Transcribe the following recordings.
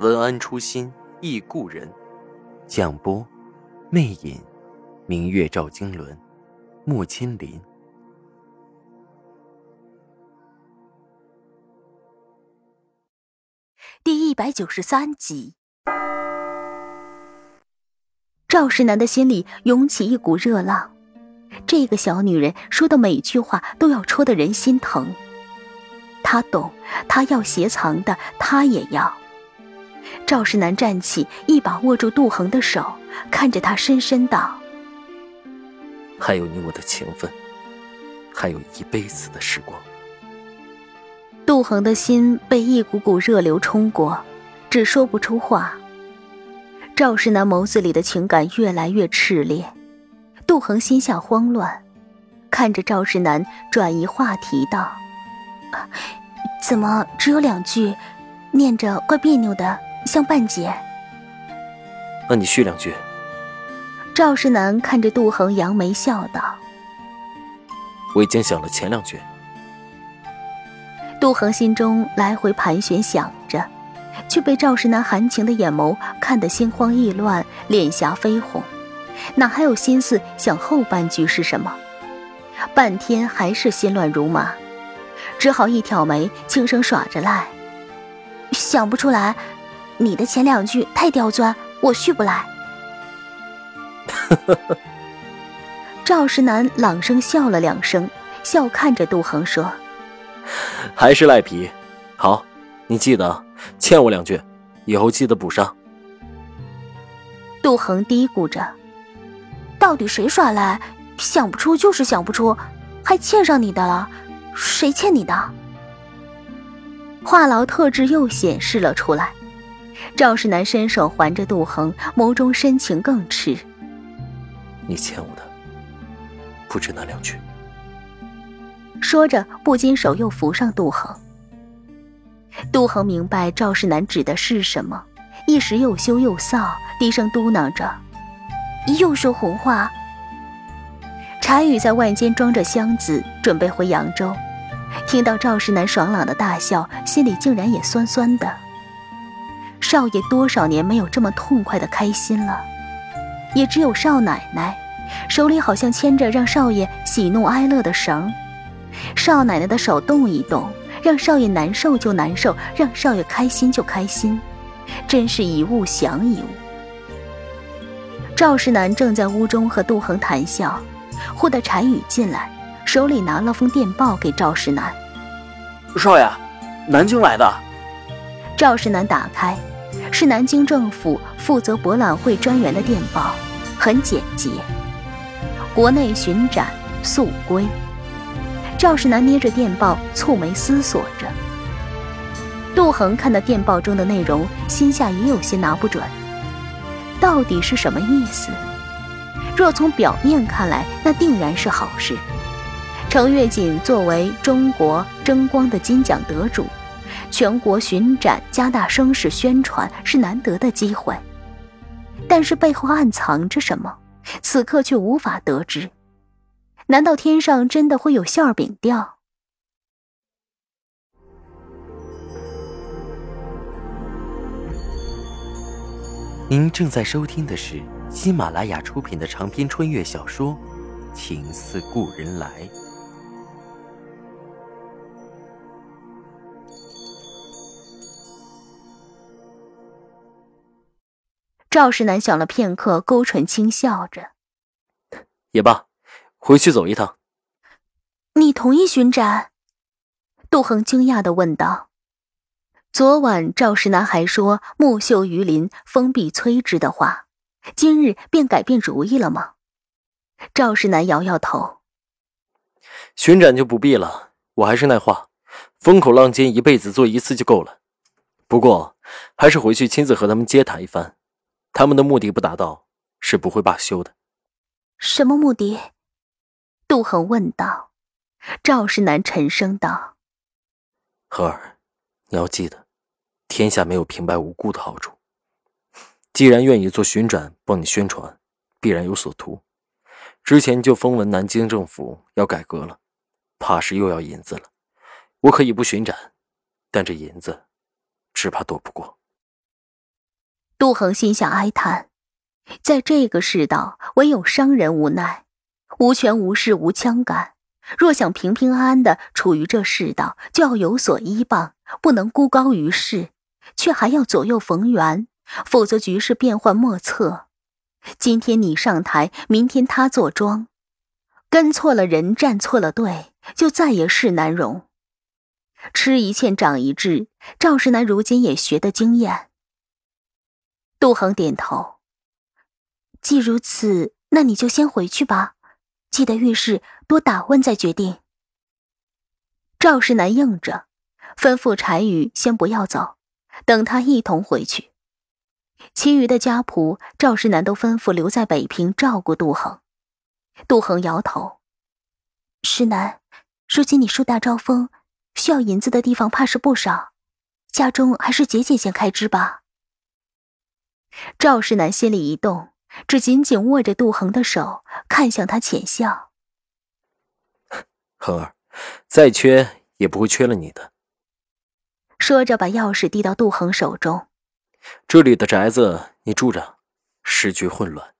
文安初心忆故人，蒋波，魅影，明月照经纶，木千林。第一百九十三集，赵世南的心里涌起一股热浪。这个小女人说的每句话都要戳得人心疼。他懂，他要斜藏的，他也要。赵世南站起，一把握住杜恒的手，看着他，深深道：“还有你我的情分，还有一辈子的时光。”杜恒的心被一股股热流冲过，只说不出话。赵世南眸子里的情感越来越炽烈，杜恒心下慌乱，看着赵世南，转移话题道：“怎么只有两句，念着怪别扭的？”像半截，那你续两句。赵世南看着杜恒，扬眉笑道：“我已经想了前两句。”杜恒心中来回盘旋，想着，却被赵世南含情的眼眸看得心慌意乱，脸颊绯红，哪还有心思想后半句是什么？半天还是心乱如麻，只好一挑眉，轻声耍着赖：“想不出来。”你的前两句太刁钻，我续不来。赵石南朗声笑了两声，笑看着杜恒说：“还是赖皮。好，你记得欠我两句，以后记得补上。”杜恒嘀咕着：“到底谁耍赖？想不出就是想不出，还欠上你的了？谁欠你的？”话痨特质又显示了出来。赵世南伸手环着杜恒，眸中深情更炽。你欠我的，不止那两句。说着，不禁手又扶上杜恒。杜恒明白赵世南指的是什么，一时又羞又臊，低声嘟囔着：“又说胡话。”柴宇在外间装着箱子，准备回扬州，听到赵世南爽朗的大笑，心里竟然也酸酸的。少爷多少年没有这么痛快的开心了，也只有少奶奶，手里好像牵着让少爷喜怒哀乐的绳。少奶奶的手动一动，让少爷难受就难受，让少爷开心就开心，真是一物降一物。赵世南正在屋中和杜恒谈笑，忽的柴宇进来，手里拿了封电报给赵世南。少爷，南京来的。赵世南打开。是南京政府负责博览会专员的电报，很简洁。国内巡展速归。赵世南捏着电报，蹙眉思索着。杜恒看到电报中的内容，心下也有些拿不准，到底是什么意思？若从表面看来，那定然是好事。程月锦作为中国争光的金奖得主。全国巡展，加大声势宣传是难得的机会，但是背后暗藏着什么，此刻却无法得知。难道天上真的会有馅饼掉？您正在收听的是喜马拉雅出品的长篇穿越小说《情似故人来》。赵世南想了片刻，勾唇轻笑着：“也罢，回去走一趟。”你同意巡展？杜恒惊讶的问道。昨晚赵世南还说“木秀于林，风必摧之”的话，今日便改变主意了吗？赵世南摇摇头：“巡展就不必了。我还是那话，风口浪尖，一辈子做一次就够了。”不过，还是回去亲自和他们接谈一番。他们的目的不达到，是不会罢休的。什么目的？杜恒问道。赵世南沉声道：“荷儿，你要记得，天下没有平白无故的好处。既然愿意做巡展帮你宣传，必然有所图。之前就风闻南京政府要改革了，怕是又要银子了。我可以不巡展，但这银子，只怕躲不过。”杜恒心下哀叹，在这个世道，唯有商人无奈，无权无势无枪杆。若想平平安安的处于这世道，就要有所依傍，不能孤高于世，却还要左右逢源，否则局势变幻莫测。今天你上台，明天他坐庄，跟错了人，站错了队，就再也势难容。吃一堑长一智，赵世南如今也学得经验。杜恒点头。既如此，那你就先回去吧。记得遇事多打问再决定。赵世南应着，吩咐柴宇先不要走，等他一同回去。其余的家仆，赵世南都吩咐留在北平照顾杜恒。杜恒摇头：“世南，如今你树大招风，需要银子的地方怕是不少，家中还是节俭些开支吧。”赵世南心里一动。只紧紧握着杜恒的手，看向他浅笑。恒儿，再缺也不会缺了你的。说着，把钥匙递到杜恒手中。这里的宅子你住着，时局混乱，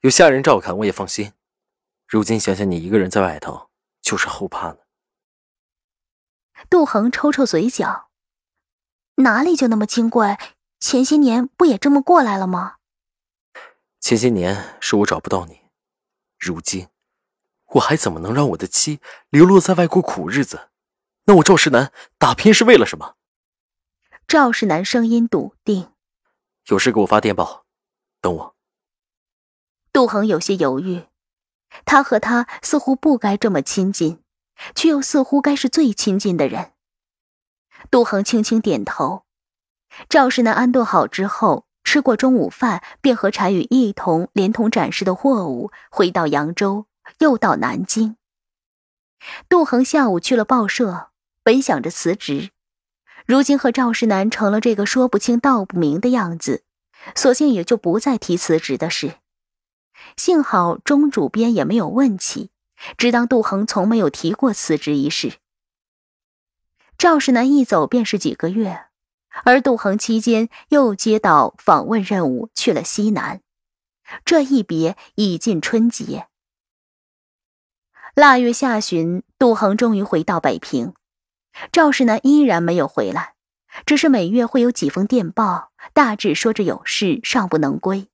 有下人照看，我也放心。如今想想，你一个人在外头，就是后怕呢。杜恒抽抽嘴角，哪里就那么金贵？前些年不也这么过来了吗？前些年是我找不到你，如今我还怎么能让我的妻流落在外过苦日子？那我赵世南打拼是为了什么？赵世南声音笃定：“有事给我发电报，等我。”杜恒有些犹豫，他和他似乎不该这么亲近，却又似乎该是最亲近的人。杜恒轻轻点头。赵世南安顿好之后。吃过中午饭，便和柴宇一同连同展示的货物回到扬州，又到南京。杜恒下午去了报社，本想着辞职，如今和赵世南成了这个说不清道不明的样子，索性也就不再提辞职的事。幸好钟主编也没有问起，只当杜恒从没有提过辞职一事。赵世南一走便是几个月。而杜恒期间又接到访问任务，去了西南。这一别已近春节。腊月下旬，杜恒终于回到北平，赵世南依然没有回来，只是每月会有几封电报，大致说着有事，尚不能归。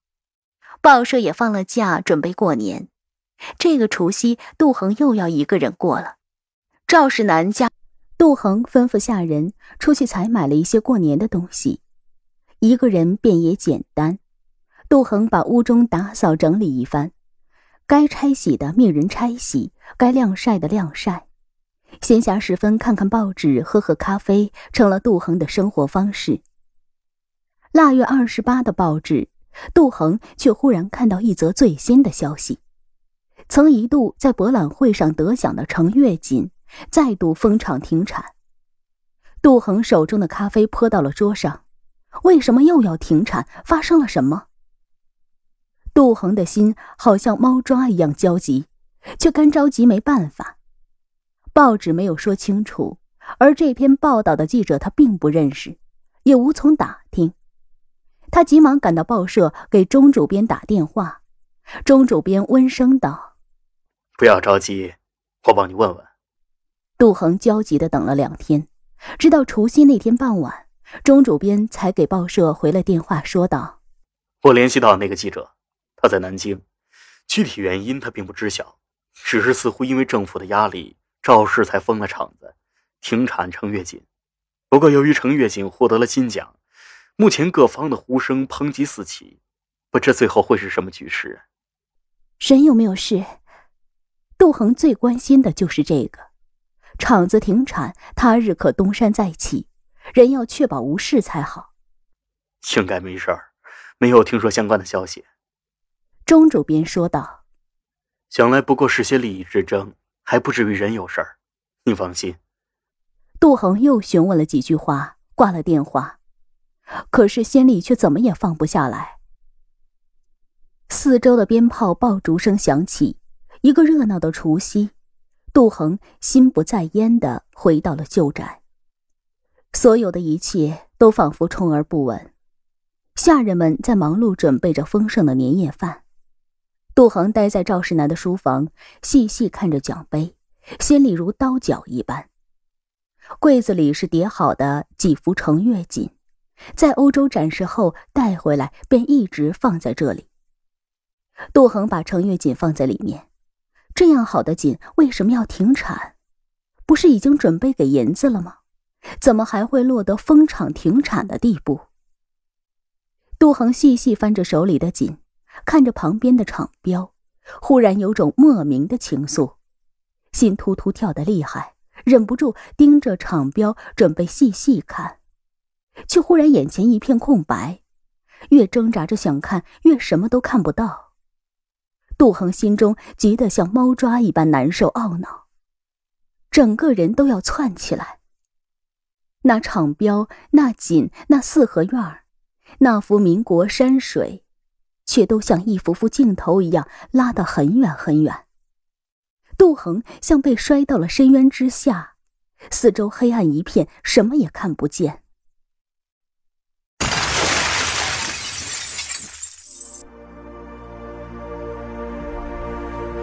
报社也放了假，准备过年。这个除夕，杜恒又要一个人过了。赵世南家。杜恒吩咐下人出去采买了一些过年的东西，一个人便也简单。杜恒把屋中打扫整理一番，该拆洗的命人拆洗，该晾晒的晾晒。闲暇时分看看报纸，喝喝咖啡，成了杜恒的生活方式。腊月二十八的报纸，杜恒却忽然看到一则最新的消息：曾一度在博览会上得奖的程月锦。再度封厂停产，杜恒手中的咖啡泼到了桌上。为什么又要停产？发生了什么？杜恒的心好像猫抓一样焦急，却干着急没办法。报纸没有说清楚，而这篇报道的记者他并不认识，也无从打听。他急忙赶到报社，给钟主编打电话。钟主编温声道：“不要着急，我帮你问问。”杜恒焦急的等了两天，直到除夕那天傍晚，钟主编才给报社回了电话，说道：“我联系到那个记者，他在南京，具体原因他并不知晓，只是似乎因为政府的压力，赵氏才封了厂子，停产程月锦。不过由于程月锦获得了金奖，目前各方的呼声抨击四起，不知最后会是什么局势。”人有没有事？杜恒最关心的就是这个。厂子停产，他日可东山再起，人要确保无事才好。应该没事儿，没有听说相关的消息。钟主编说道：“想来不过是些利益之争，还不至于人有事儿。你放心。”杜恒又询问了几句话，挂了电话。可是心里却怎么也放不下来。四周的鞭炮爆竹声响起，一个热闹的除夕。杜恒心不在焉的回到了旧宅。所有的一切都仿佛充而不闻。下人们在忙碌准备着丰盛的年夜饭。杜恒待在赵世南的书房，细细看着奖杯，心里如刀绞一般。柜子里是叠好的几幅程月锦。在欧洲展示后带回来，便一直放在这里。杜恒把程月锦放在里面，这样好的锦为什么要停产？不是已经准备给银子了吗？怎么还会落得封厂停产的地步？杜恒细细翻着手里的锦，看着旁边的厂标，忽然有种莫名的情愫，心突突跳得厉害，忍不住盯着厂标，准备细细看。却忽然眼前一片空白，越挣扎着想看，越什么都看不到。杜恒心中急得像猫抓一般难受懊恼，整个人都要窜起来。那厂标、那锦、那四合院那幅民国山水，却都像一幅幅镜头一样拉得很远很远。杜恒像被摔到了深渊之下，四周黑暗一片，什么也看不见。